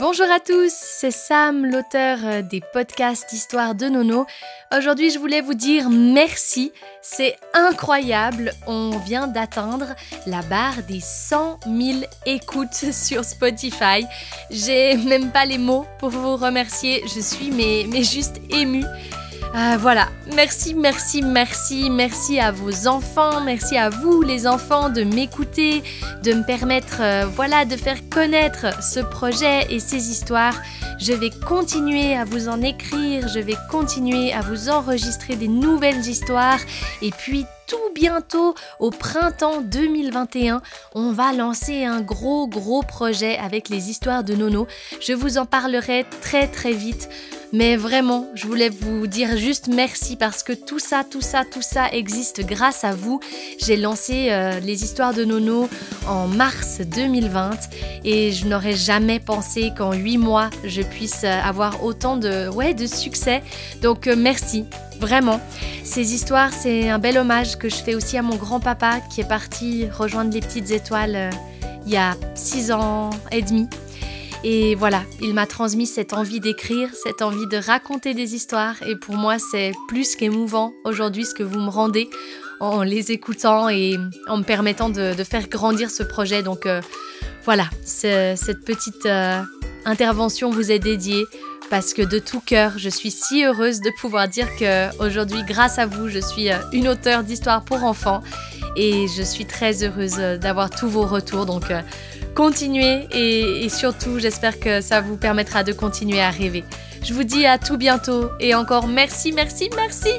Bonjour à tous, c'est Sam, l'auteur euh, des podcasts Histoire de Nono. Aujourd'hui, je voulais vous dire merci, c'est incroyable, on vient d'atteindre la barre des 100 000 écoutes sur Spotify. J'ai même pas les mots pour vous remercier, je suis mais, mais juste émue. Euh, voilà, merci, merci, merci, merci à vos enfants, merci à vous les enfants de m'écouter, de me permettre, euh, voilà, de faire connaître ce projet et ces histoires. Je vais continuer à vous en écrire, je vais continuer à vous enregistrer des nouvelles histoires. Et puis tout bientôt, au printemps 2021, on va lancer un gros gros projet avec les histoires de Nono. Je vous en parlerai très très vite. Mais vraiment, je voulais vous dire juste merci parce que tout ça, tout ça, tout ça existe grâce à vous. J'ai lancé euh, les histoires de Nono en mars 2020 et je n'aurais jamais pensé qu'en 8 mois, je puisse euh, avoir autant de, ouais, de succès. Donc euh, merci, vraiment. Ces histoires, c'est un bel hommage que je fais aussi à mon grand-papa qui est parti rejoindre les petites étoiles il y a 6 ans et demi. Et voilà, il m'a transmis cette envie d'écrire, cette envie de raconter des histoires. Et pour moi, c'est plus qu'émouvant aujourd'hui ce que vous me rendez en les écoutant et en me permettant de, faire grandir ce projet. Donc euh, voilà, cette petite euh, intervention vous est dédiée parce que de tout cœur, je suis si heureuse de pouvoir dire que aujourd'hui, grâce à vous, je suis euh, une auteure d'histoires pour enfants et je suis très heureuse d'avoir tous vos retours. Donc continuez et, surtout j'espère que ça vous permettra de continuer à rêver. Je vous dis à tout bientôt et encore merci, merci, merci